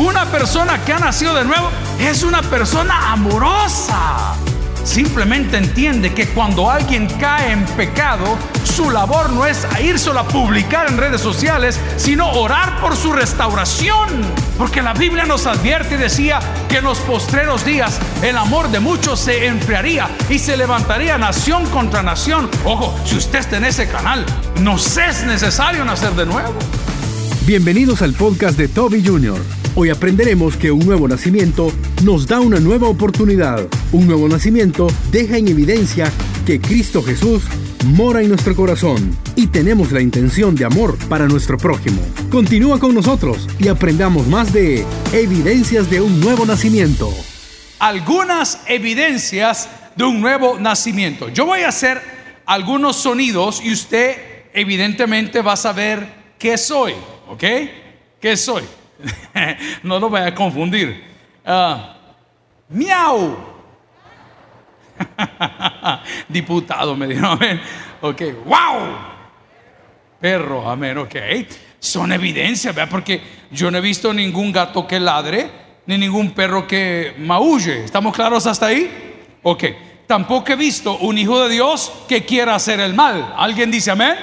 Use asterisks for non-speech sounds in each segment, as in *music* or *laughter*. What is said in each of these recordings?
Una persona que ha nacido de nuevo es una persona amorosa. Simplemente entiende que cuando alguien cae en pecado, su labor no es irse a publicar en redes sociales, sino orar por su restauración. Porque la Biblia nos advierte y decía que en los postreros días el amor de muchos se enfriaría y se levantaría nación contra nación. Ojo, si usted está en ese canal, nos es necesario nacer de nuevo. Bienvenidos al podcast de Toby Jr. Hoy aprenderemos que un nuevo nacimiento nos da una nueva oportunidad. Un nuevo nacimiento deja en evidencia que Cristo Jesús mora en nuestro corazón y tenemos la intención de amor para nuestro prójimo. Continúa con nosotros y aprendamos más de evidencias de un nuevo nacimiento. Algunas evidencias de un nuevo nacimiento. Yo voy a hacer algunos sonidos y usted evidentemente va a saber qué soy. ¿Ok? ¿Qué soy? *laughs* no lo vaya a confundir. Uh, miau. *laughs* Diputado me dijo, amén. Ok, wow. Perro, amén, ok. Son evidencias, ¿verdad? Porque yo no he visto ningún gato que ladre, ni ningún perro que maulle. ¿Estamos claros hasta ahí? Ok. Tampoco he visto un hijo de Dios que quiera hacer el mal. ¿Alguien dice amén?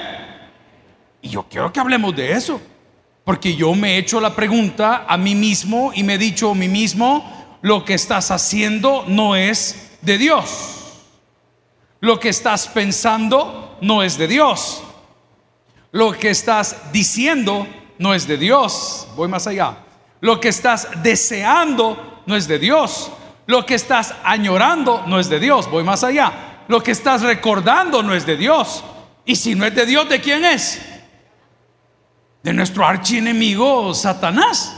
Y yo quiero que hablemos de eso. Porque yo me he hecho la pregunta a mí mismo y me he dicho a mí mismo, lo que estás haciendo no es de Dios. Lo que estás pensando no es de Dios. Lo que estás diciendo no es de Dios. Voy más allá. Lo que estás deseando no es de Dios. Lo que estás añorando no es de Dios. Voy más allá. Lo que estás recordando no es de Dios. Y si no es de Dios, ¿de quién es? De nuestro archienemigo Satanás.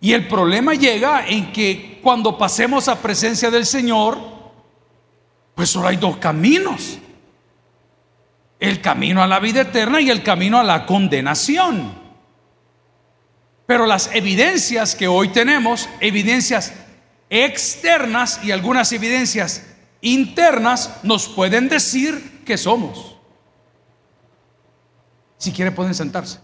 Y el problema llega en que cuando pasemos a presencia del Señor, pues solo hay dos caminos. El camino a la vida eterna y el camino a la condenación. Pero las evidencias que hoy tenemos, evidencias externas y algunas evidencias internas, nos pueden decir que somos. Si quiere pueden sentarse.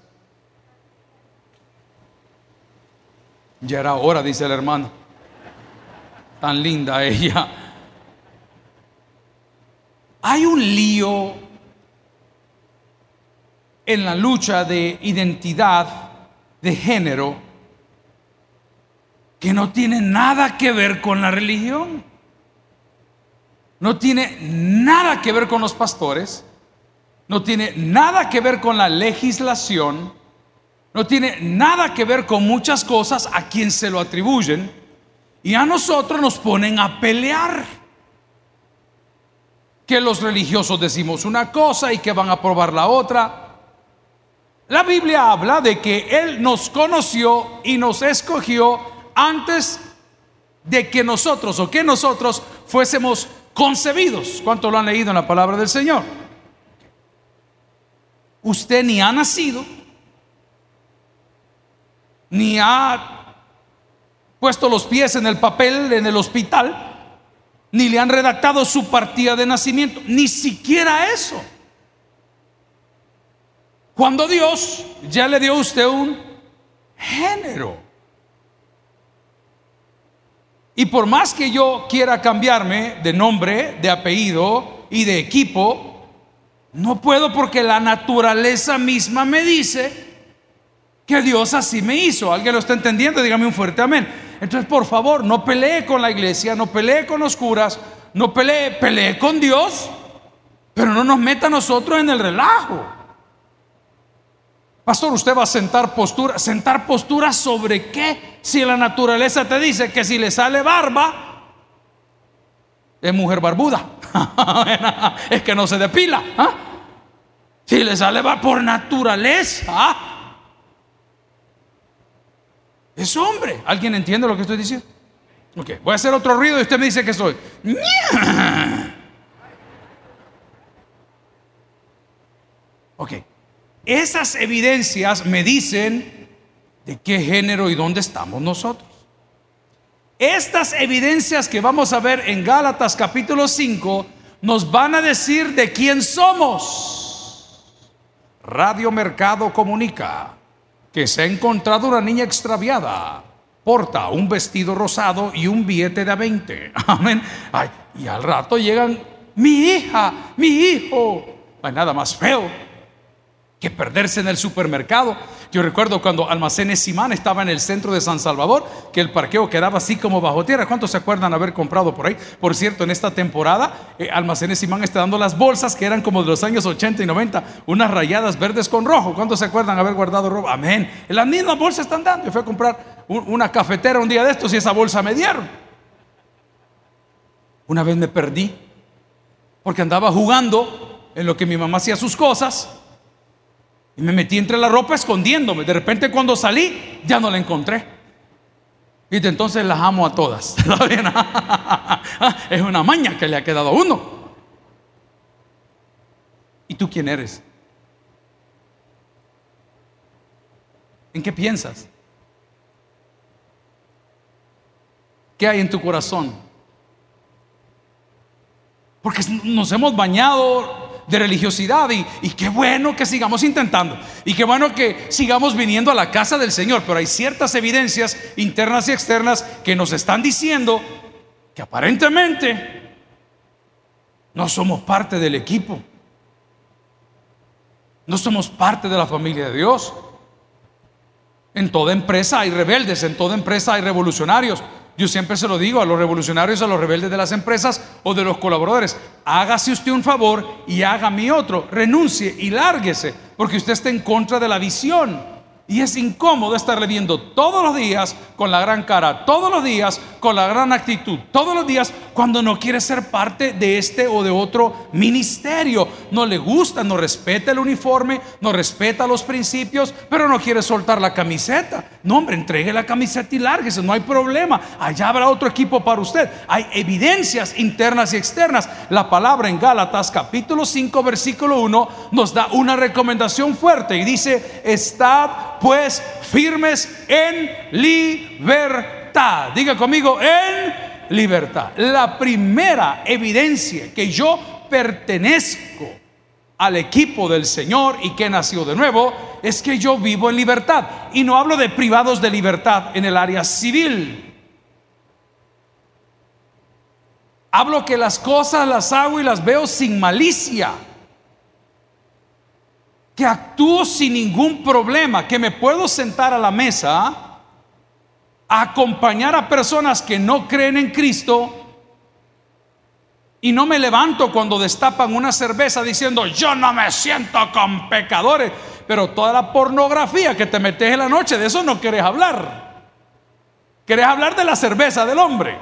Ya era hora, dice el hermano. Tan linda ella. Hay un lío en la lucha de identidad de género que no tiene nada que ver con la religión. No tiene nada que ver con los pastores no tiene nada que ver con la legislación, no tiene nada que ver con muchas cosas a quien se lo atribuyen y a nosotros nos ponen a pelear. Que los religiosos decimos una cosa y que van a probar la otra. La Biblia habla de que Él nos conoció y nos escogió antes de que nosotros o que nosotros fuésemos concebidos. ¿Cuánto lo han leído en la palabra del Señor? Usted ni ha nacido, ni ha puesto los pies en el papel en el hospital, ni le han redactado su partida de nacimiento, ni siquiera eso. Cuando Dios ya le dio a usted un género. Y por más que yo quiera cambiarme de nombre, de apellido y de equipo, no puedo porque la naturaleza misma me dice que Dios así me hizo. ¿Alguien lo está entendiendo? Dígame un fuerte amén. Entonces, por favor, no pelee con la iglesia, no pelee con los curas, no pelee, pelee con Dios, pero no nos meta a nosotros en el relajo. Pastor, usted va a sentar postura. ¿Sentar postura sobre qué? Si la naturaleza te dice que si le sale barba, es mujer barbuda. *laughs* es que no se depila. ¿ah? Si le sale va por naturaleza. Es hombre. ¿Alguien entiende lo que estoy diciendo? Ok, voy a hacer otro ruido y usted me dice que soy. *clears throat* Ok, esas evidencias me dicen de qué género y dónde estamos nosotros. Estas evidencias que vamos a ver en Gálatas capítulo 5 nos van a decir de quién somos. Radio Mercado comunica. que se ha encontrado una niña extraviada. Porta un vestido rosado y un billete de a 20. *laughs* Amén. Y al rato llegan, mi hija, mi hijo. hay nada más feo que perderse en el supermercado. Yo recuerdo cuando Almacenes Simán estaba en el centro de San Salvador, que el parqueo quedaba así como bajo tierra. ¿Cuántos se acuerdan haber comprado por ahí? Por cierto, en esta temporada, eh, Almacenes Simán está dando las bolsas que eran como de los años 80 y 90, unas rayadas verdes con rojo. ¿Cuántos se acuerdan haber guardado ropa? Amén. Las mismas bolsas están dando. Yo fui a comprar una cafetera un día de estos y esa bolsa me dieron. Una vez me perdí porque andaba jugando en lo que mi mamá hacía sus cosas y me metí entre la ropa escondiéndome. De repente cuando salí ya no la encontré. Y entonces las amo a todas. *laughs* *laughs* es una maña que le ha quedado a uno. ¿Y tú quién eres? ¿En qué piensas? ¿Qué hay en tu corazón? Porque nos hemos bañado de religiosidad y, y, qué bueno que sigamos intentando. Y qué bueno que sigamos viniendo a la casa del Señor, pero hay ciertas evidencias internas y externas que nos están diciendo que aparentemente no somos parte del equipo, no somos parte de la familia de Dios. En toda empresa hay rebeldes, en toda empresa hay revolucionarios, yo siempre se lo digo a los revolucionarios, a los rebeldes de las empresas o de los colaboradores, hágase usted un favor y haga mi otro, renuncie y lárguese, porque usted está en contra de la visión y es incómodo estarle viendo todos los días con la gran cara, todos los días con la gran actitud, todos los días cuando no quiere ser parte de este o de otro ministerio. No le gusta, no respeta el uniforme, no respeta los principios, pero no quiere soltar la camiseta. No, hombre, entregue la camiseta y lárguese, no hay problema. Allá habrá otro equipo para usted. Hay evidencias internas y externas. La palabra en Gálatas capítulo 5 versículo 1 nos da una recomendación fuerte y dice, estad pues firmes en libertad. Diga conmigo, en libertad. La primera evidencia que yo pertenezco al equipo del Señor y que nació de nuevo es que yo vivo en libertad. Y no hablo de privados de libertad en el área civil. Hablo que las cosas las hago y las veo sin malicia que actúo sin ningún problema, que me puedo sentar a la mesa a acompañar a personas que no creen en Cristo y no me levanto cuando destapan una cerveza diciendo yo no me siento con pecadores, pero toda la pornografía que te metes en la noche, de eso no querés hablar. Querés hablar de la cerveza del hombre.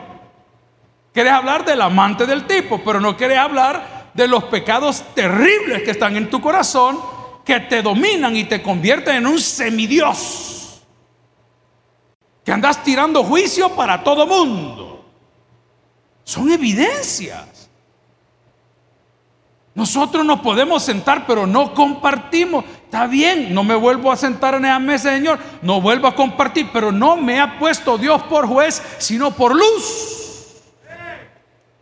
Querés hablar del amante del tipo, pero no querés hablar de los pecados terribles que están en tu corazón que te dominan y te convierten en un semidios. Que andas tirando juicio para todo mundo. Son evidencias. Nosotros nos podemos sentar, pero no compartimos. Está bien, no me vuelvo a sentar en esa mesa, Señor. No vuelvo a compartir, pero no me ha puesto Dios por juez, sino por luz.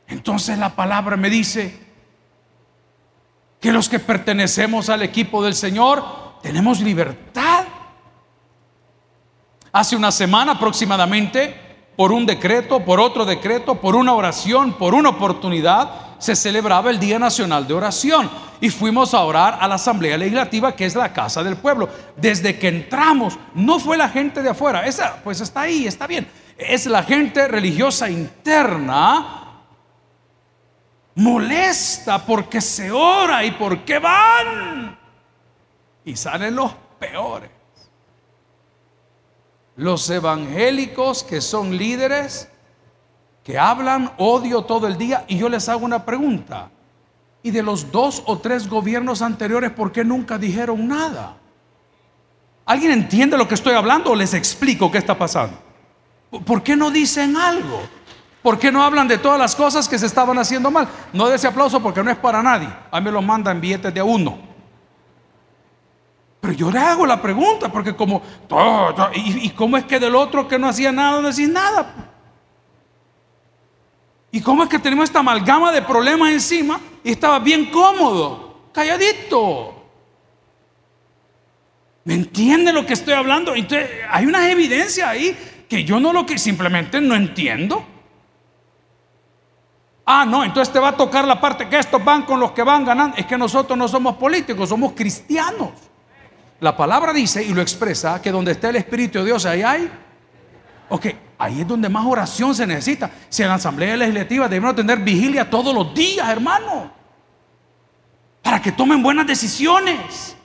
Entonces la palabra me dice, que los que pertenecemos al equipo del Señor tenemos libertad. Hace una semana aproximadamente, por un decreto, por otro decreto, por una oración, por una oportunidad, se celebraba el Día Nacional de Oración y fuimos a orar a la Asamblea Legislativa, que es la casa del pueblo. Desde que entramos, no fue la gente de afuera, esa pues está ahí, está bien. Es la gente religiosa interna molesta porque se ora y porque van. Y salen los peores. Los evangélicos que son líderes, que hablan odio todo el día. Y yo les hago una pregunta. ¿Y de los dos o tres gobiernos anteriores, por qué nunca dijeron nada? ¿Alguien entiende lo que estoy hablando o les explico qué está pasando? ¿Por qué no dicen algo? ¿Por qué no hablan de todas las cosas que se estaban haciendo mal? No de ese aplauso porque no es para nadie. A mí me lo mandan billetes de uno. Pero yo le hago la pregunta, porque como, ¿y, cómo es que del otro que no hacía nada no decís nada? ¿Y cómo es que tenemos esta amalgama de problemas encima y estaba bien cómodo, calladito? ¿Me entiende lo que estoy hablando? Entonces, hay una evidencia ahí que yo no lo que simplemente no entiendo. Ah, no, entonces te va a tocar la parte que estos van con los que van ganando. Es que nosotros no somos políticos, somos cristianos. La palabra dice y lo expresa que donde está el Espíritu de Dios, ahí hay. Ok, ahí es donde más oración se necesita. Si en la Asamblea Legislativa debemos tener vigilia todos los días, hermano, para que tomen buenas decisiones,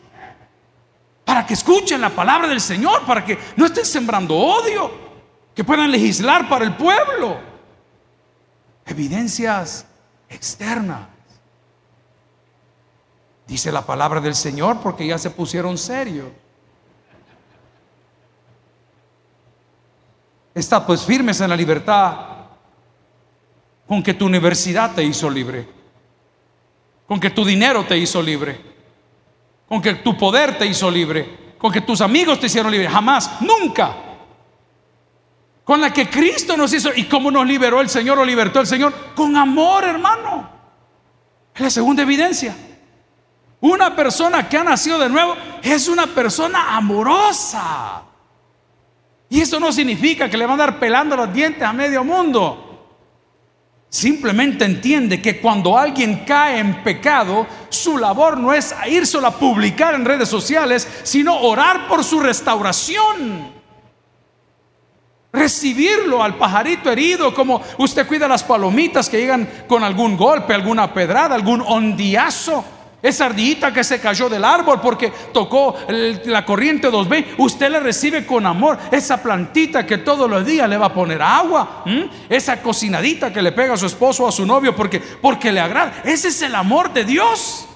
para que escuchen la palabra del Señor, para que no estén sembrando odio, que puedan legislar para el pueblo evidencias externas. Dice la palabra del Señor porque ya se pusieron serios. Está pues firmes en la libertad con que tu universidad te hizo libre, con que tu dinero te hizo libre, con que tu poder te hizo libre, con que tus amigos te hicieron libre. Jamás, nunca con la que Cristo nos hizo. ¿Y cómo nos liberó el Señor o libertó el Señor? Con amor, hermano. Es la segunda evidencia. Una persona que ha nacido de nuevo es una persona amorosa. Y eso no significa que le van a dar pelando los dientes a medio mundo. Simplemente entiende que cuando alguien cae en pecado, su labor no es irse a publicar en redes sociales, sino orar por su restauración. Recibirlo al pajarito herido, como usted cuida las palomitas que llegan con algún golpe, alguna pedrada, algún ondiazo. Esa ardillita que se cayó del árbol porque tocó la corriente 2B, usted le recibe con amor. Esa plantita que todos los días le va a poner agua. Esa cocinadita que le pega a su esposo o a su novio porque, porque le agrada. Ese es el amor de Dios.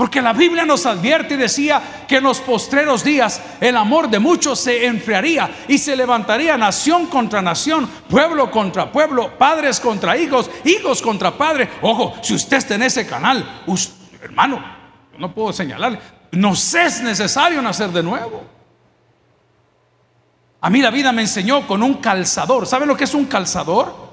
Porque la Biblia nos advierte y decía que en los postreros días el amor de muchos se enfriaría y se levantaría nación contra nación, pueblo contra pueblo, padres contra hijos, hijos contra padres. Ojo, si usted está en ese canal, hermano, no puedo señalarle, nos es necesario nacer de nuevo. A mí la vida me enseñó con un calzador. ¿Sabe lo que es un calzador?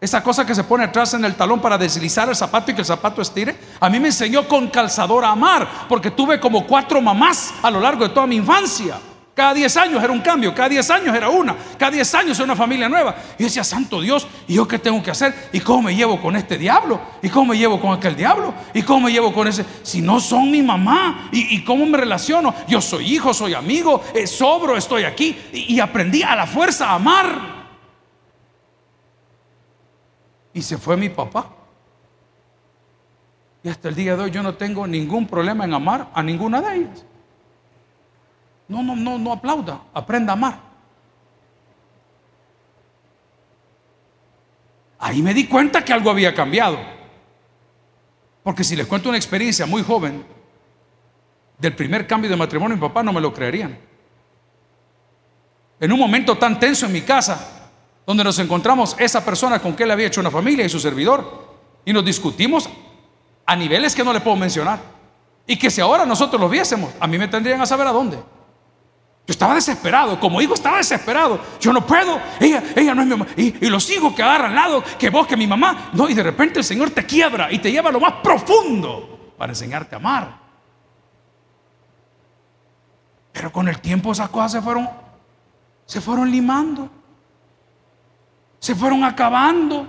Esa cosa que se pone atrás en el talón para deslizar el zapato y que el zapato estire. A mí me enseñó con calzador a amar, porque tuve como cuatro mamás a lo largo de toda mi infancia. Cada 10 años era un cambio, cada 10 años era una, cada 10 años era una familia nueva. Y yo decía, Santo Dios, ¿y yo qué tengo que hacer? ¿Y cómo me llevo con este diablo? ¿Y cómo me llevo con aquel diablo? ¿Y cómo me llevo con ese? Si no son mi mamá, ¿y, cómo me relaciono? Yo soy hijo, soy amigo, eh, sobro, estoy aquí. y aprendí a la fuerza a amar. Y se fue mi papá. Y hasta el día de hoy yo no tengo ningún problema en amar a ninguna de ellas. No, no, no, no aplauda, aprenda a amar. Ahí me di cuenta que algo había cambiado. Porque si les cuento una experiencia muy joven del primer cambio de matrimonio, mi papá no me lo creerían. En un momento tan tenso en mi casa, donde nos encontramos esa persona con que él había hecho una familia y su servidor, y nos discutimos a niveles que no le puedo mencionar. Y que si ahora nosotros lo viésemos, a mí me tendrían a saber a dónde. Yo estaba desesperado, como hijo estaba desesperado. Yo no puedo, ella, ella no es mi mamá. Y, y los hijos que agarran al lado, que vos, que mi mamá. No, y de repente el Señor te quiebra y te lleva a lo más profundo para enseñarte a amar. Pero con el tiempo esas cosas se fueron, se fueron limando se fueron acabando,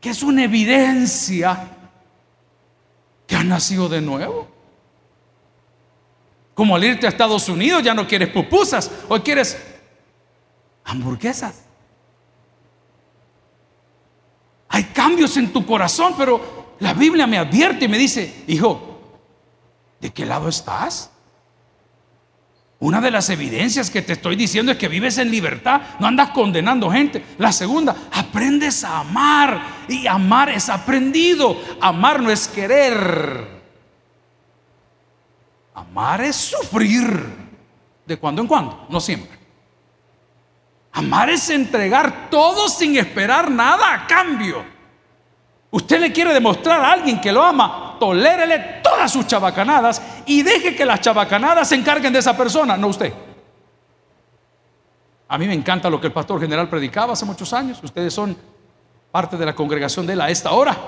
que es una evidencia que has nacido de nuevo. Como al irte a Estados Unidos ya no quieres pupusas, hoy quieres hamburguesas. Hay cambios en tu corazón, pero la Biblia me advierte y me dice, hijo, ¿de qué lado estás? Una de las evidencias que te estoy diciendo es que vives en libertad, no andas condenando gente. La segunda, aprendes a amar y amar es aprendido. Amar no es querer. Amar es sufrir de cuando en cuando, no siempre. Amar es entregar todo sin esperar nada a cambio. Usted le quiere demostrar a alguien que lo ama, tolérele todas sus chabacanadas y deje que las chabacanadas se encarguen de esa persona, no usted. A mí me encanta lo que el pastor general predicaba hace muchos años. Ustedes son parte de la congregación de él a esta hora.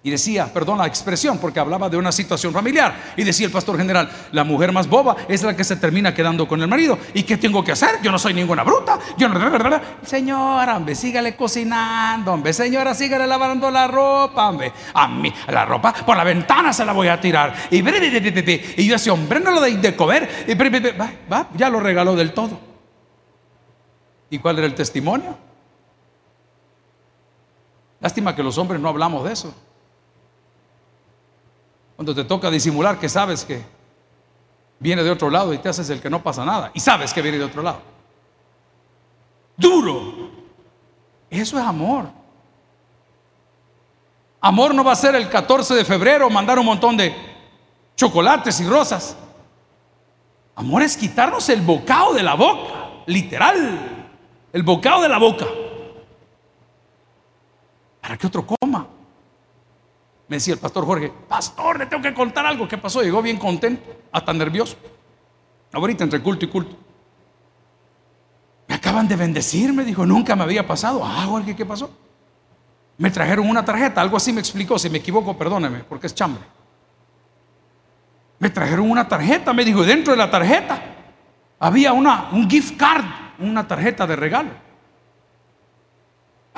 Y decía, perdón la expresión, porque hablaba de una situación familiar. Y decía el pastor general, la mujer más boba es la que se termina quedando con el marido. ¿Y qué tengo que hacer? Yo no soy ninguna bruta. Yo no... Señora, hombre, sígale cocinando, hombre. Señora, sígale lavando la ropa, hombre. A mí, la ropa por la ventana se la voy a tirar. Y, yo ese hombre no lo de, de comer. Y ya lo regaló del todo. ¿Y cuál era el testimonio? Lástima que los hombres no hablamos de eso. Cuando te toca disimular que sabes que viene de otro lado y te haces el que no pasa nada. Y sabes que viene de otro lado. Duro. Eso es amor. Amor no va a ser el 14 de febrero mandar un montón de chocolates y rosas. Amor es quitarnos el bocado de la boca, literal, el bocado de la boca, para que otro coma. Me decía el pastor Jorge, pastor, le tengo que contar algo. ¿Qué pasó? Llegó bien contento, hasta nervioso. Ahorita entre culto y culto. Me acaban de bendecir, me dijo, nunca me había pasado. Ah, Jorge, ¿qué pasó? Me trajeron una tarjeta, algo así me explicó. Si me equivoco, perdóneme, porque es chambre. Me trajeron una tarjeta, me dijo, dentro de la tarjeta había una, un gift card, una tarjeta de regalo.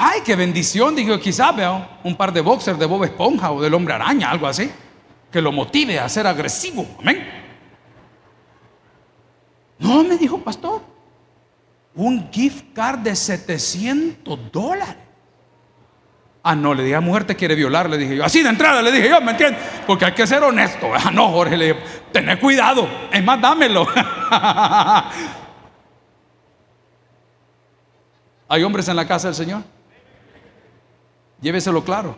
Ay, qué bendición, dijo, quizás vea un par de boxers de Bob Esponja o del hombre araña, algo así, que lo motive a ser agresivo. Amén. No, me dijo pastor, un gift card de 700 dólares. Ah, no, le dije a mujer te quiere violar, le dije yo. Así de entrada le dije yo, ¿me entiendes? Porque hay que ser honesto. Ah, no, Jorge, le dije, tené cuidado. Es más, dámelo. *laughs* ¿Hay hombres en la casa del Señor? Lléveselo claro.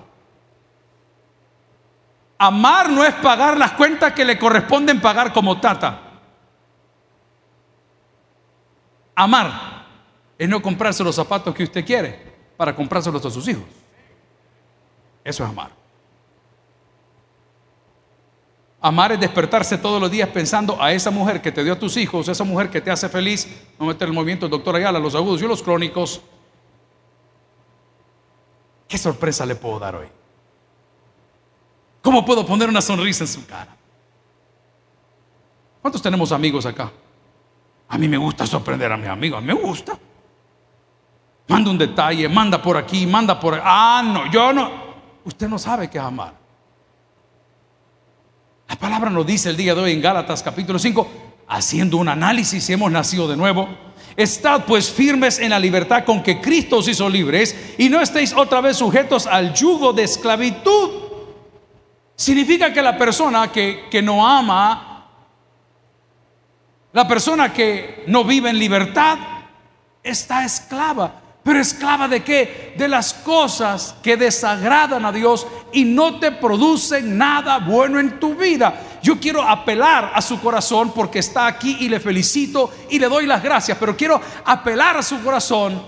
Amar no es pagar las cuentas que le corresponden pagar como tata. Amar es no comprarse los zapatos que usted quiere para comprárselos a sus hijos. Eso es amar. Amar es despertarse todos los días pensando a esa mujer que te dio a tus hijos, esa mujer que te hace feliz. No meter el movimiento del doctor Ayala, los agudos y los crónicos. ¿Qué sorpresa le puedo dar hoy? ¿Cómo puedo poner una sonrisa en su cara? ¿Cuántos tenemos amigos acá? A mí me gusta sorprender a mis amigos, me gusta. Manda un detalle, manda por aquí, manda por ahí. Ah, no, yo no. Usted no sabe qué es amar. La palabra nos dice el día de hoy en Gálatas capítulo 5, haciendo un análisis si hemos nacido de nuevo Estad pues firmes en la libertad con que Cristo os hizo libres y no estéis otra vez sujetos al yugo de esclavitud. Significa que la persona que, que no ama, la persona que no vive en libertad, está esclava. Pero esclava de qué? De las cosas que desagradan a Dios y no te producen nada bueno en tu vida. Yo quiero apelar a su corazón porque está aquí y le felicito y le doy las gracias, pero quiero apelar a su corazón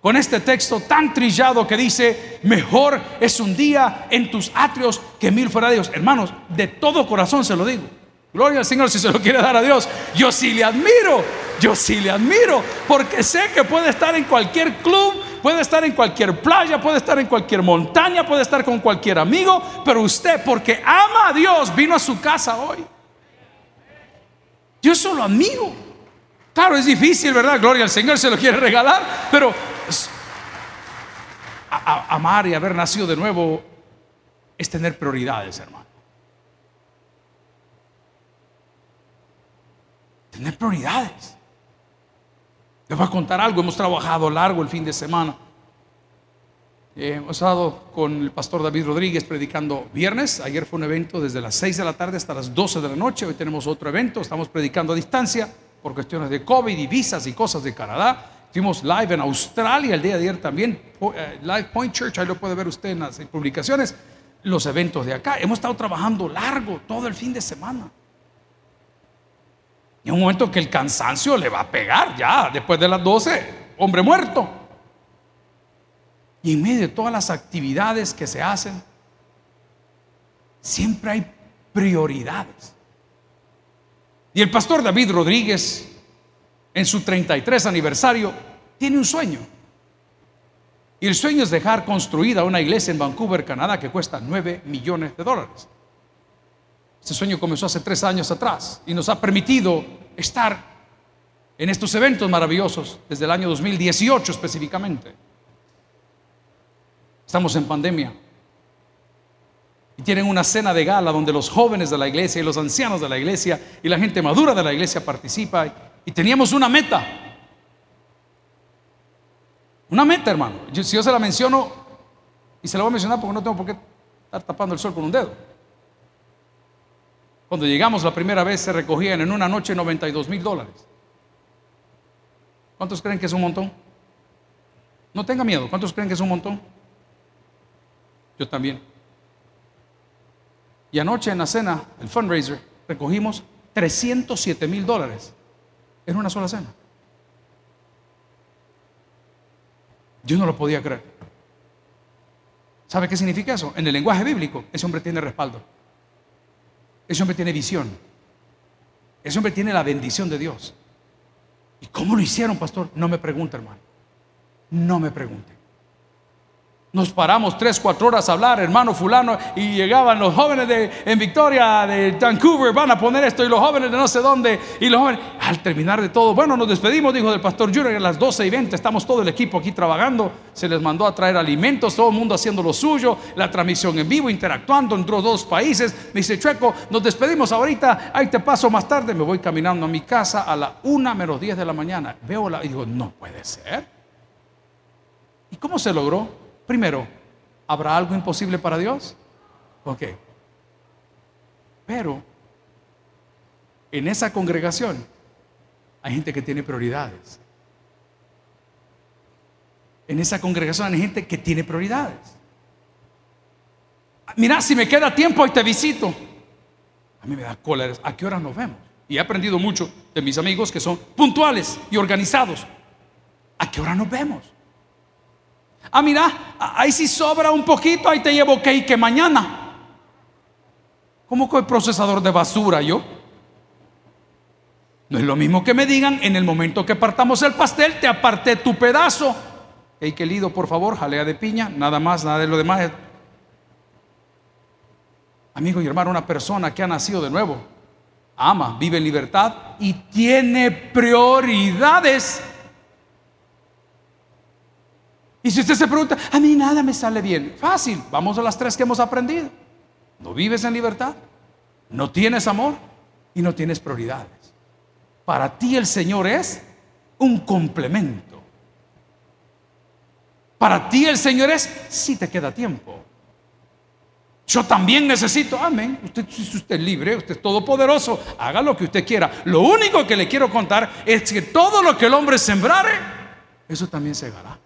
con este texto tan trillado que dice, mejor es un día en tus atrios que mil fuera de Dios. Hermanos, de todo corazón se lo digo. Gloria al Señor si se lo quiere dar a Dios. Yo sí le admiro, yo sí le admiro, porque sé que puede estar en cualquier club, puede estar en cualquier playa, puede estar en cualquier montaña, puede estar con cualquier amigo, pero usted, porque ama a Dios, vino a su casa hoy. Yo solo admiro. Claro, es difícil, ¿verdad? Gloria al Señor, se lo quiere regalar, pero amar y haber nacido de nuevo es tener prioridades, hermano. Tener prioridades. Les voy a contar algo. Hemos trabajado largo el fin de semana. Eh, hemos estado con el pastor David Rodríguez predicando viernes. Ayer fue un evento desde las 6 de la tarde hasta las 12 de la noche. Hoy tenemos otro evento. Estamos predicando a distancia por cuestiones de COVID y visas y cosas de Canadá. Fuimos live en Australia el día de ayer también. Eh, live Point Church, ahí lo puede ver usted en las publicaciones. Los eventos de acá. Hemos estado trabajando largo todo el fin de semana. Y un momento que el cansancio le va a pegar ya, después de las 12, hombre muerto. Y en medio de todas las actividades que se hacen, siempre hay prioridades. Y el pastor David Rodríguez, en su 33 aniversario, tiene un sueño. Y el sueño es dejar construida una iglesia en Vancouver, Canadá, que cuesta 9 millones de dólares. Ese sueño comenzó hace tres años atrás y nos ha permitido estar en estos eventos maravillosos desde el año 2018 específicamente. Estamos en pandemia. Y tienen una cena de gala donde los jóvenes de la iglesia y los ancianos de la iglesia y la gente madura de la iglesia participa. Y teníamos una meta. Una meta, hermano. si yo se la menciono, y se la voy a mencionar porque no tengo por qué estar tapando el sol con un dedo. Cuando llegamos la primera vez se recogían en una noche 92 mil dólares. ¿Cuántos creen que es un montón? No tenga miedo. ¿Cuántos creen que es un montón? Yo también. Y anoche en la cena, el fundraiser, recogimos 307 mil dólares en una sola cena. Yo no lo podía creer. ¿Sabe qué significa eso? En el lenguaje bíblico, ese hombre tiene respaldo. Ese hombre tiene visión. Ese hombre tiene la bendición de Dios. ¿Y cómo lo hicieron, pastor? No me pregunte, hermano. No me pregunte. Nos paramos tres, cuatro horas a hablar, hermano fulano, y llegaban los jóvenes de, en Victoria, de Vancouver, van a poner esto, y los jóvenes de no sé dónde, y los jóvenes, al terminar de todo, bueno, nos despedimos, dijo del pastor Junior, a las 12 y 20 estamos todo el equipo aquí trabajando, se les mandó a traer alimentos, todo el mundo haciendo lo suyo, la transmisión en vivo, interactuando entre dos países. Me dice, Chueco, nos despedimos ahorita, ahí te paso más tarde, me voy caminando a mi casa a la una menos 10 de la mañana, veo la, y digo, no puede ser. ¿Y cómo se logró? Primero, ¿habrá algo imposible para Dios? Ok. Pero en esa congregación hay gente que tiene prioridades. En esa congregación hay gente que tiene prioridades. Mira, si me queda tiempo, ahí te visito. A mí me da cólera. ¿A qué hora nos vemos? Y he aprendido mucho de mis amigos que son puntuales y organizados. ¿A qué hora nos vemos? Ah, mira, ahí si sobra un poquito, ahí te llevo que mañana. ¿Cómo que el procesador de basura yo? No es lo mismo que me digan en el momento que partamos el pastel, te aparté tu pedazo. Hey, que lido, por favor, jalea de piña, nada más, nada de lo demás. Amigo y hermano, una persona que ha nacido de nuevo, ama, vive en libertad y tiene prioridades. Y si usted se pregunta, a mí nada me sale bien, fácil, vamos a las tres que hemos aprendido. No vives en libertad, no tienes amor y no tienes prioridades. Para ti el Señor es un complemento. Para ti el Señor es si te queda tiempo. Yo también necesito, amén. Usted, si usted es libre, usted es todopoderoso, haga lo que usted quiera. Lo único que le quiero contar es que todo lo que el hombre sembrare, eso también segará.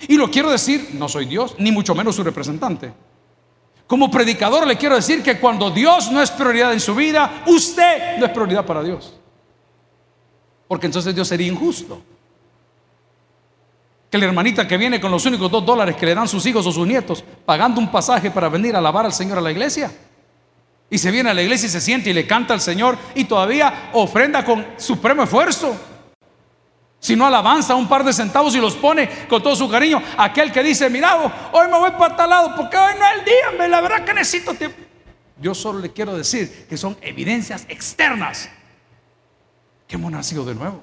Y lo quiero decir, no soy Dios, ni mucho menos su representante. Como predicador le quiero decir que cuando Dios no es prioridad en su vida, usted no es prioridad para Dios. Porque entonces Dios sería injusto. Que la hermanita que viene con los únicos dos dólares que le dan sus hijos o sus nietos, pagando un pasaje para venir a alabar al Señor a la iglesia. Y se viene a la iglesia y se siente y le canta al Señor y todavía ofrenda con supremo esfuerzo. Si no alabanza un par de centavos y los pone con todo su cariño. Aquel que dice, mira, hoy me voy para tal lado porque hoy no es el día, la verdad que necesito tiempo. Yo solo le quiero decir que son evidencias externas que hemos nacido de nuevo.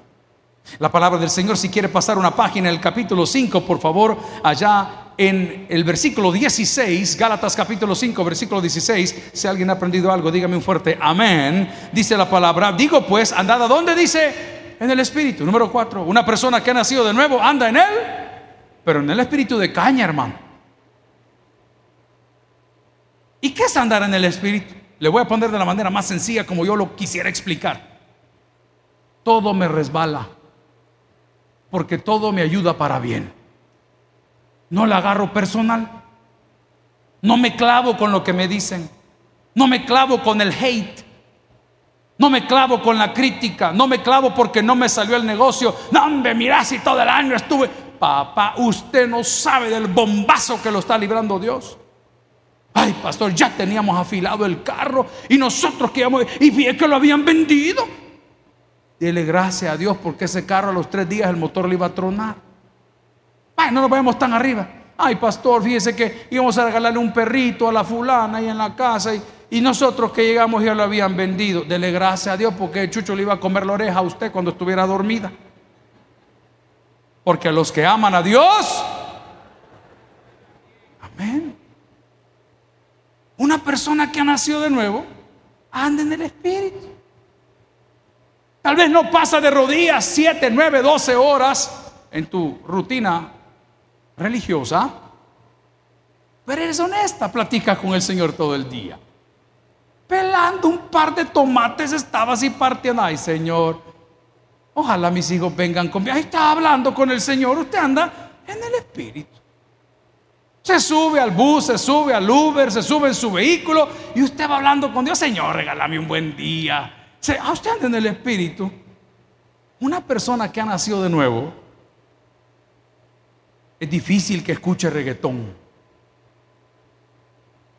La palabra del Señor, si quiere pasar una página, el capítulo 5, por favor, allá en el versículo 16, Gálatas capítulo 5, versículo 16, si alguien ha aprendido algo, dígame un fuerte amén. Dice la palabra, digo pues, andad a dónde dice, en el espíritu. Número cuatro, una persona que ha nacido de nuevo anda en él, pero en el espíritu de caña, hermano. ¿Y qué es andar en el espíritu? Le voy a poner de la manera más sencilla como yo lo quisiera explicar. Todo me resbala, porque todo me ayuda para bien. No la agarro personal. No me clavo con lo que me dicen. No me clavo con el hate. No me clavo con la crítica, no me clavo porque no me salió el negocio. No, me mirá si todo el año estuve. Papá, usted no sabe del bombazo que lo está librando Dios. Ay, pastor, ya teníamos afilado el carro y nosotros que íbamos, y vi que lo habían vendido. Dile gracias a Dios porque ese carro a los tres días el motor le iba a tronar. Ay, no nos vemos tan arriba. Ay, pastor, fíjese que íbamos a regalarle un perrito a la fulana ahí en la casa y, y nosotros que llegamos ya lo habían vendido. Dele gracias a Dios porque el chucho le iba a comer la oreja a usted cuando estuviera dormida. Porque a los que aman a Dios, amén. Una persona que ha nacido de nuevo, anda en el Espíritu. Tal vez no pasa de rodillas 7, 9, 12 horas en tu rutina religiosa, pero eres honesta, platicas con el Señor todo el día. Pelando un par de tomates estaba así partiendo. Ay, Señor, ojalá mis hijos vengan conmigo. Ahí está hablando con el Señor. Usted anda en el Espíritu. Se sube al bus, se sube al Uber, se sube en su vehículo y usted va hablando con Dios. Señor, regálame un buen día. Ah, usted anda en el Espíritu. Una persona que ha nacido de nuevo es difícil que escuche reggaetón.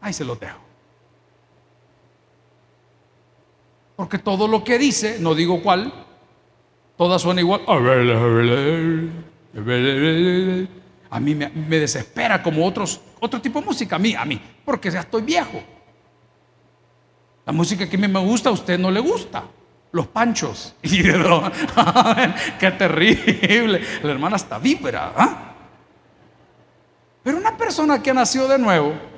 Ahí se lo dejo. Porque todo lo que dice, no digo cuál, todas suena igual. A mí me, desespera como otros, otro tipo de música, a mí, a mí, porque ya estoy viejo. La música que a mí me gusta, a usted no le gusta. Los panchos. *laughs* Qué terrible. La hermana está vibra. ¿ah? Pero una persona que ha nacido de nuevo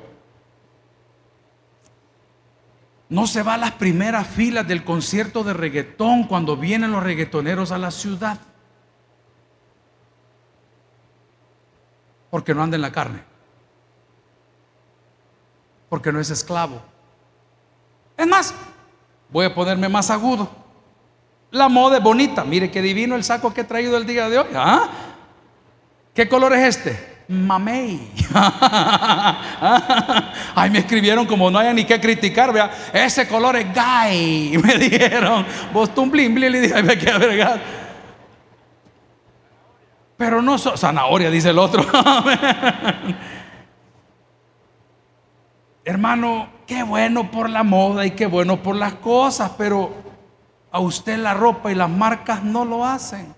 no se va a las primeras filas del concierto de reggaetón cuando vienen los reggaetoneros a la ciudad. Porque no anda en la carne. Porque no es esclavo. Es más, voy a ponerme más agudo. La moda es bonita. Mire qué divino el saco que he traído el día de hoy. ¿Ah? ¿Qué color es este? Mamey. *laughs* Ay, me escribieron como no haya ni que criticar, vea, ese color es gay. *laughs* Me dijeron, vos blin le dije, me queda. Pero no, so, zanahoria, dice el otro. *laughs* Hermano, qué bueno por la moda y qué bueno por las cosas, pero a usted la ropa y las marcas no lo hacen.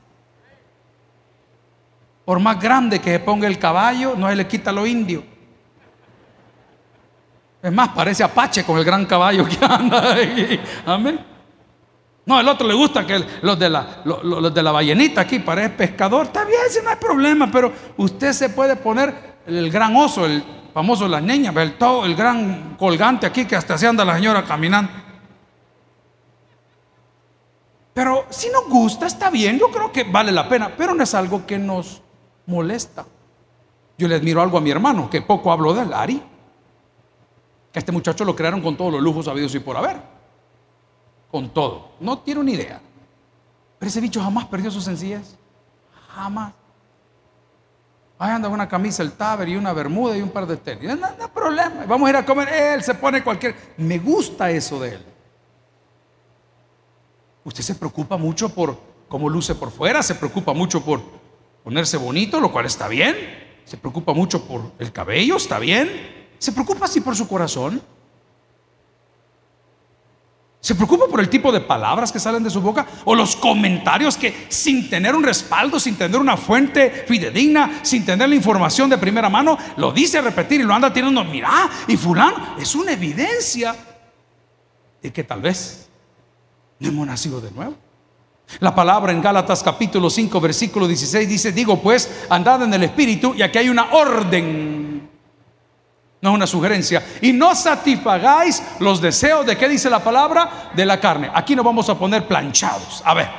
Por más grande que se ponga el caballo, no se le quita lo indio. Es más, parece Apache con el gran caballo que *laughs* anda ahí. Amén. No, el otro le gusta que los, de la, los, de la ballenita aquí parece pescador. Está bien, si no hay problema, pero usted se puede poner el, gran oso, el famoso de las niñas, el, todo, el gran colgante aquí que hasta se anda la señora caminando. Pero si nos gusta, está bien, yo creo que vale la pena, pero no es algo que nos molesta. Yo le admiro algo a mi hermano, que poco hablo de él, Ari. Que este muchacho lo crearon con todos los lujos habidos y por haber. Con todo. No tiene una idea. Pero ese bicho jamás perdió su sencillez. Jamás. Ahí anda una camisa, el taber y una bermuda y un par de tenis. No, no, problema. Vamos a ir a comer. Él se pone cualquier. Me gusta eso de él. Usted se preocupa mucho por cómo luce por fuera, se preocupa mucho por ponerse bonito, lo cual está bien. Se preocupa mucho por el cabello, está bien. Se preocupa así por su corazón. Se preocupa por el tipo de palabras que salen de su boca o los comentarios que sin tener un respaldo, sin tener una fuente fidedigna, sin tener la información de primera mano, lo dice a repetir y lo anda tirando. Mira, y fulano es una evidencia de que tal vez no hemos nacido de nuevo. La palabra en Gálatas capítulo 5 versículo 16 dice, digo pues, andad en el Espíritu y aquí hay una orden, no es una sugerencia, y no satisfagáis los deseos de qué dice la palabra de la carne. Aquí nos vamos a poner planchados. A ver,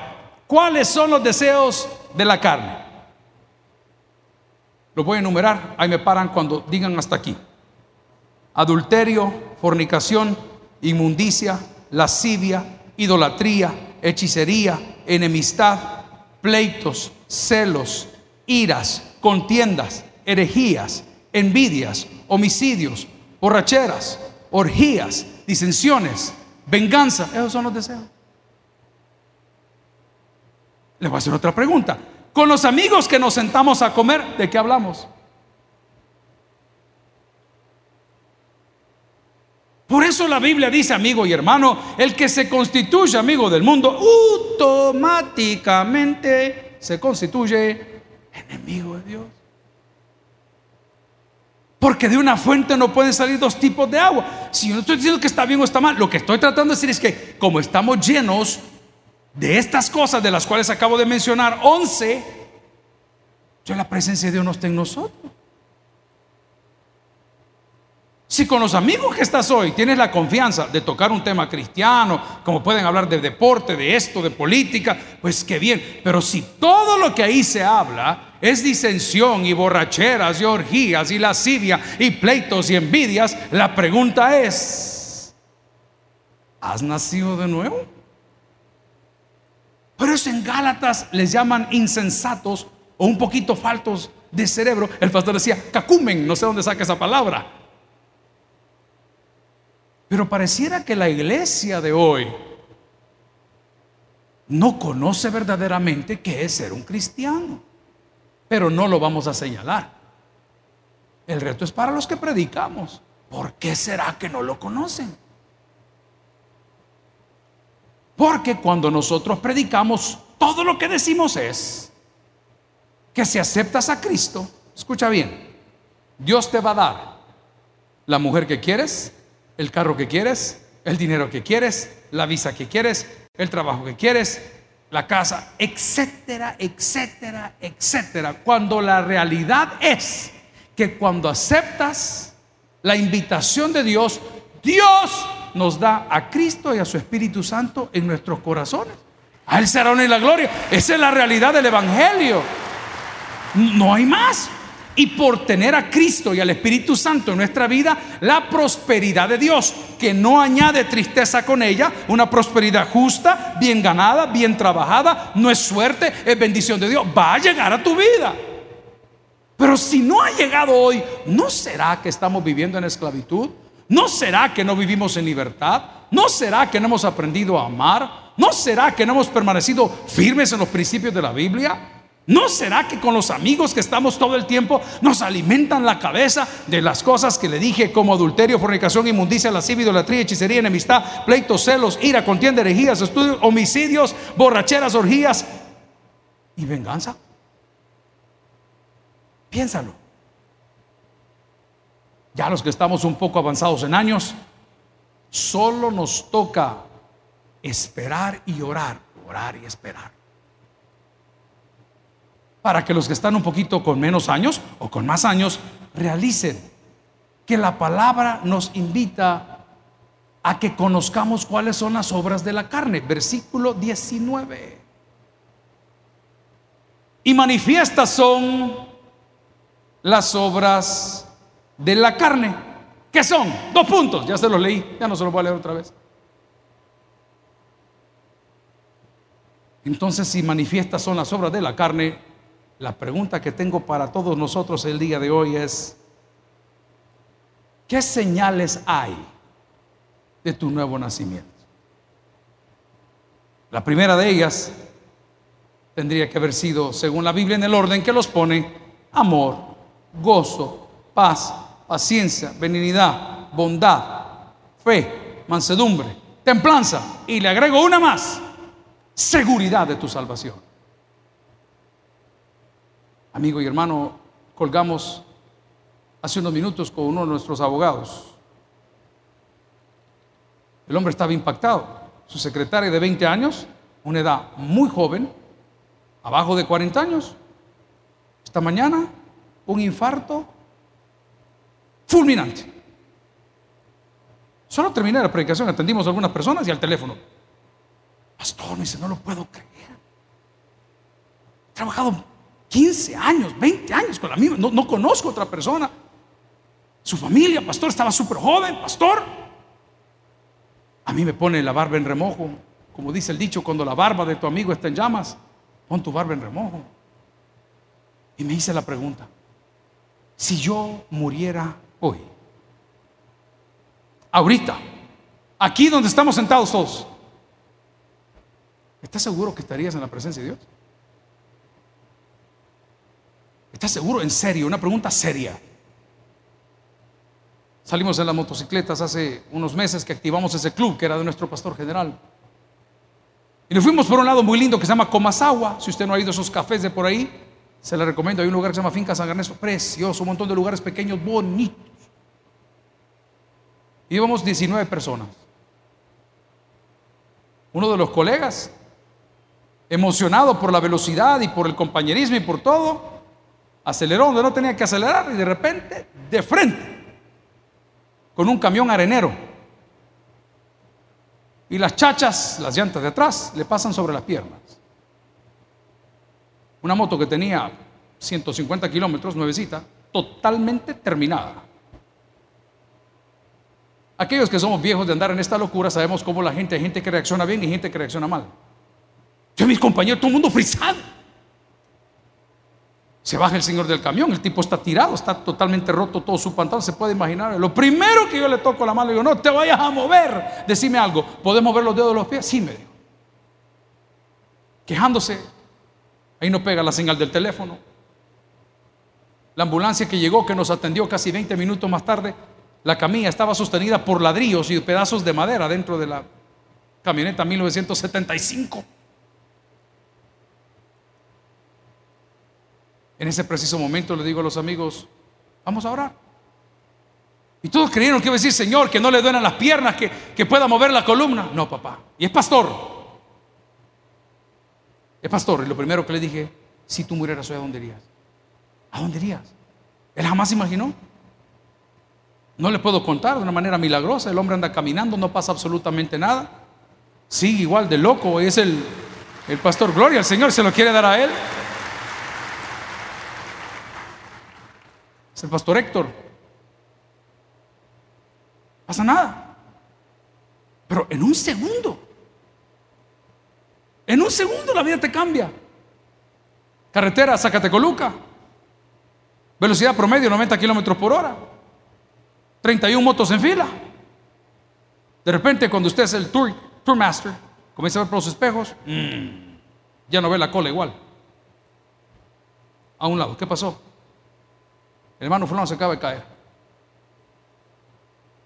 ¿cuáles son los deseos de la carne? Los voy a enumerar, ahí me paran cuando digan hasta aquí. Adulterio, fornicación, inmundicia, lascivia, idolatría, hechicería, enemistad, pleitos, celos, iras, contiendas, herejías, envidias, homicidios, borracheras, orgías, disensiones, venganza. Esos son los deseos. Les voy a hacer otra pregunta. Con los amigos que nos sentamos a comer, ¿de qué hablamos? Por eso la Biblia dice, amigo y hermano, el que se constituye amigo del mundo, automáticamente se constituye enemigo de Dios. Porque de una fuente no pueden salir dos tipos de agua. Si yo no estoy diciendo que está bien o está mal, lo que estoy tratando de decir es que como estamos llenos de estas cosas de las cuales acabo de mencionar, 11, yo la presencia de Dios no está en nosotros. Si con los amigos que estás hoy tienes la confianza de tocar un tema cristiano, como pueden hablar de deporte, de esto, de política, pues qué bien. Pero si todo lo que ahí se habla es disensión y borracheras y orgías y lascivia y pleitos y envidias, la pregunta es, ¿has nacido de nuevo? Pero eso en Gálatas les llaman insensatos o un poquito faltos de cerebro. El pastor decía, cacumen, no sé dónde saca esa palabra. Pero pareciera que la iglesia de hoy no conoce verdaderamente qué es ser un cristiano. Pero no lo vamos a señalar. El reto es para los que predicamos. ¿Por qué será que no lo conocen? Porque cuando nosotros predicamos, todo lo que decimos es que si aceptas a Cristo, escucha bien, Dios te va a dar la mujer que quieres, el carro que quieres, el dinero que quieres, la visa que quieres, el trabajo que quieres, la casa, etcétera, etcétera, etcétera. Cuando la realidad es que cuando aceptas la invitación de Dios, Dios nos da a Cristo y a su Espíritu Santo en nuestros corazones. A Él será honor y la gloria. Esa es la realidad del Evangelio. No hay más y por tener a Cristo y al Espíritu Santo en nuestra vida, la prosperidad de Dios, que no añade tristeza con ella, una prosperidad justa, bien ganada, bien trabajada, no es suerte, es bendición de Dios, va a llegar a tu vida. Pero si no ha llegado hoy, ¿no será que estamos viviendo en esclavitud? ¿No será que no vivimos en libertad? ¿No será que no hemos aprendido a amar? ¿No será que no hemos permanecido firmes en los principios de la Biblia? ¿No será que con los amigos que estamos todo el tiempo nos alimentan la cabeza de las cosas que le dije como adulterio, fornicación, inmundicia, lascivia, idolatría, hechicería, enemistad, pleitos, celos, ira, contienda, herejías, estudios, homicidios, borracheras, orgías y venganza? Piénsalo. Ya los que estamos un poco avanzados en años, solo nos toca esperar y orar, orar y esperar para que los que están un poquito con menos años o con más años realicen que la palabra nos invita a que conozcamos cuáles son las obras de la carne. Versículo 19. Y manifiestas son las obras de la carne. ¿Qué son? Dos puntos. Ya se los leí. Ya no se los voy a leer otra vez. Entonces, si manifiestas son las obras de la carne, la pregunta que tengo para todos nosotros el día de hoy es, ¿qué señales hay de tu nuevo nacimiento? La primera de ellas tendría que haber sido, según la Biblia, en el orden que los pone, amor, gozo, paz, paciencia, benignidad, bondad, fe, mansedumbre, templanza. Y le agrego una más, seguridad de tu salvación. Amigo y hermano, colgamos hace unos minutos con uno de nuestros abogados. El hombre estaba impactado. Su secretaria de 20 años, una edad muy joven, abajo de 40 años, esta mañana un infarto fulminante. Solo terminé la predicación, atendimos a algunas personas y al teléfono. Pastor, me dice, no lo puedo creer. He trabajado 15 años, 20 años con la misma, no, conozco otra persona. Su familia, pastor, estaba súper joven, pastor. A mí me pone la barba en remojo, como dice el dicho, cuando la barba de tu amigo está en llamas, pon tu barba en remojo. Y me hice la pregunta, si yo muriera hoy, ahorita, aquí donde estamos sentados todos, ¿estás seguro que estarías en la presencia de Dios? ¿Estás seguro? En serio, una pregunta seria. Salimos en las motocicletas hace unos meses que activamos ese club que era de nuestro pastor general. Y nos fuimos por un lado muy lindo que se llama Comasagua. Si usted no ha ido a esos cafés de por ahí, Se le recomiendo, hay un lugar que se llama Finca San Ernesto, precioso, un montón de lugares pequeños, bonitos. Íbamos 19 personas. Uno de los colegas, emocionado por la velocidad y por el compañerismo y por todo, aceleró donde no tenía que acelerar y de repente, de frente, con un camión arenero. Y las chachas, las llantas de atrás, le pasan sobre las piernas. Una moto que tenía 150 kilómetros, nuevecita, totalmente terminada. Aquellos que somos viejos de andar en esta locura sabemos cómo la gente, hay gente que reacciona bien y gente que reacciona mal. Yo, mis compañeros, todo el mundo frisado. Se baja el señor del camión, el tipo está tirado, está totalmente roto todo su pantalón, se puede imaginar. Lo primero que yo le toco la mano, le digo, no te vayas a mover, decime algo, ¿podemos ver los dedos de los pies? Sí, me dijo. Quejándose, ahí no pega la señal del teléfono. La ambulancia que llegó, que nos atendió casi 20 minutos más tarde, la camilla estaba sostenida por ladrillos y pedazos de madera dentro de la camioneta 1975. En ese preciso momento le digo a los amigos, vamos a orar. Y todos creyeron que iba a decir, Señor, que no le duelen las piernas, que, que pueda mover la columna. No, papá. Y es pastor. Es pastor. Y lo primero que le dije, si tú murieras hoy, ¿a dónde irías? ¿A dónde irías? Él jamás imaginó. No le puedo contar de una manera milagrosa. El hombre anda caminando, no pasa absolutamente nada. Sigue igual de loco. Es el, el pastor Gloria. El Señor se lo quiere dar a él. El pastor Héctor. Pasa nada. Pero en un segundo. En un segundo la vida te cambia. Carretera Zacatecoluca. Velocidad promedio 90 kilómetros por hora. 31 motos en fila. De repente, cuando usted es el tour, tour master, comienza a ver por los espejos, mm, ya no ve la cola igual. A un lado, ¿qué pasó? El hermano fulano se acaba de caer.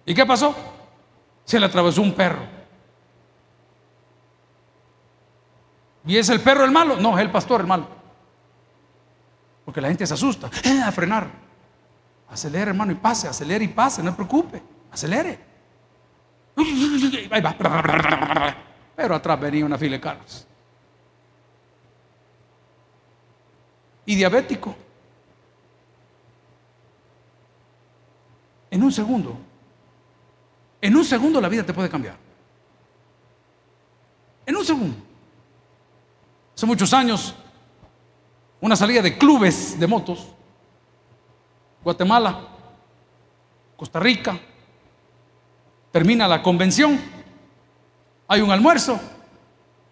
¿Y qué pasó? Se le atravesó un perro. ¿Y es el perro el malo? No, es el pastor el malo. Porque la gente se asusta. Eh, a frenar. Acelere, hermano, y pase, acelere y pase, no se preocupe, acelere. Ahí va. Pero atrás venía una fila carros. Y diabético. En un segundo. En un segundo la vida te puede cambiar. En un segundo. Hace muchos años, una salida de clubes de motos Guatemala, Costa Rica. Termina la convención. Hay un almuerzo.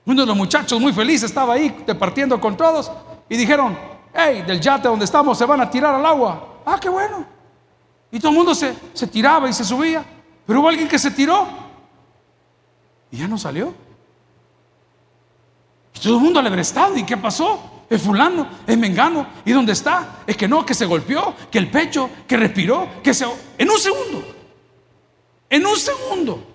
Uno de los muchachos muy feliz estaba ahí departiendo con todos y dijeron, hey, del yate donde estamos se van a tirar al agua. Ah, qué bueno. Y todo el mundo se, se tiraba y se subía. Pero hubo alguien que se tiró y ya no salió. Y todo el mundo estado ¿Y qué pasó? es fulano, es mengano. ¿Y dónde está? Es que no, que se golpeó, que el pecho, que respiró, que se... En un segundo. En un segundo.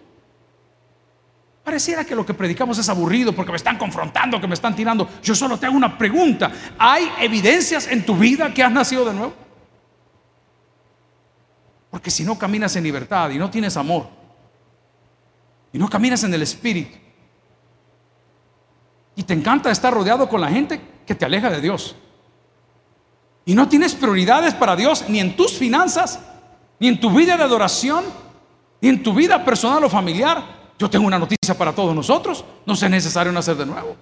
Pareciera que lo que predicamos es aburrido porque me están confrontando, que me están tirando. Yo solo te hago una pregunta. ¿Hay evidencias en tu vida que has nacido de nuevo? Porque si no caminas en libertad y no tienes amor, y no caminas en el Espíritu, y te encanta estar rodeado con la gente que te aleja de Dios. Y no tienes prioridades para Dios ni en tus finanzas, ni en tu vida de adoración, ni en tu vida personal o familiar. Yo tengo una noticia para todos nosotros. No es necesario nacer de nuevo.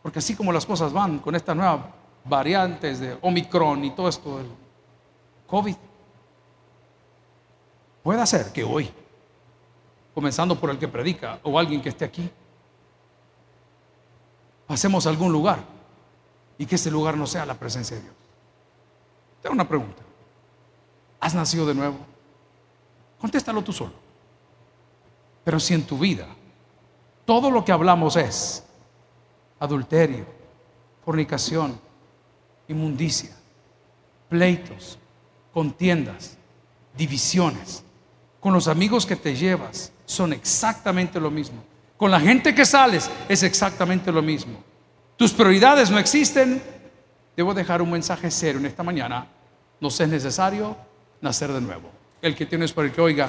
Porque así como las cosas van con estas nuevas variantes de Omicron y todo esto del COVID, puede ser que hoy, comenzando por el que predica o alguien que esté aquí, pasemos a algún lugar y que ese lugar no sea la presencia de Dios. Tengo una pregunta. ¿Has nacido de nuevo? Contéstalo tú solo. Pero si en tu vida todo lo que hablamos es adulterio, fornicación, inmundicia, pleitos, contiendas, divisiones, con los amigos que te llevas, son exactamente lo mismo. Con la gente que sales es exactamente lo mismo. tus prioridades no existen, debo dejar un mensaje serio en esta mañana. Nos es necesario nacer de nuevo. El que tienes por el que oiga,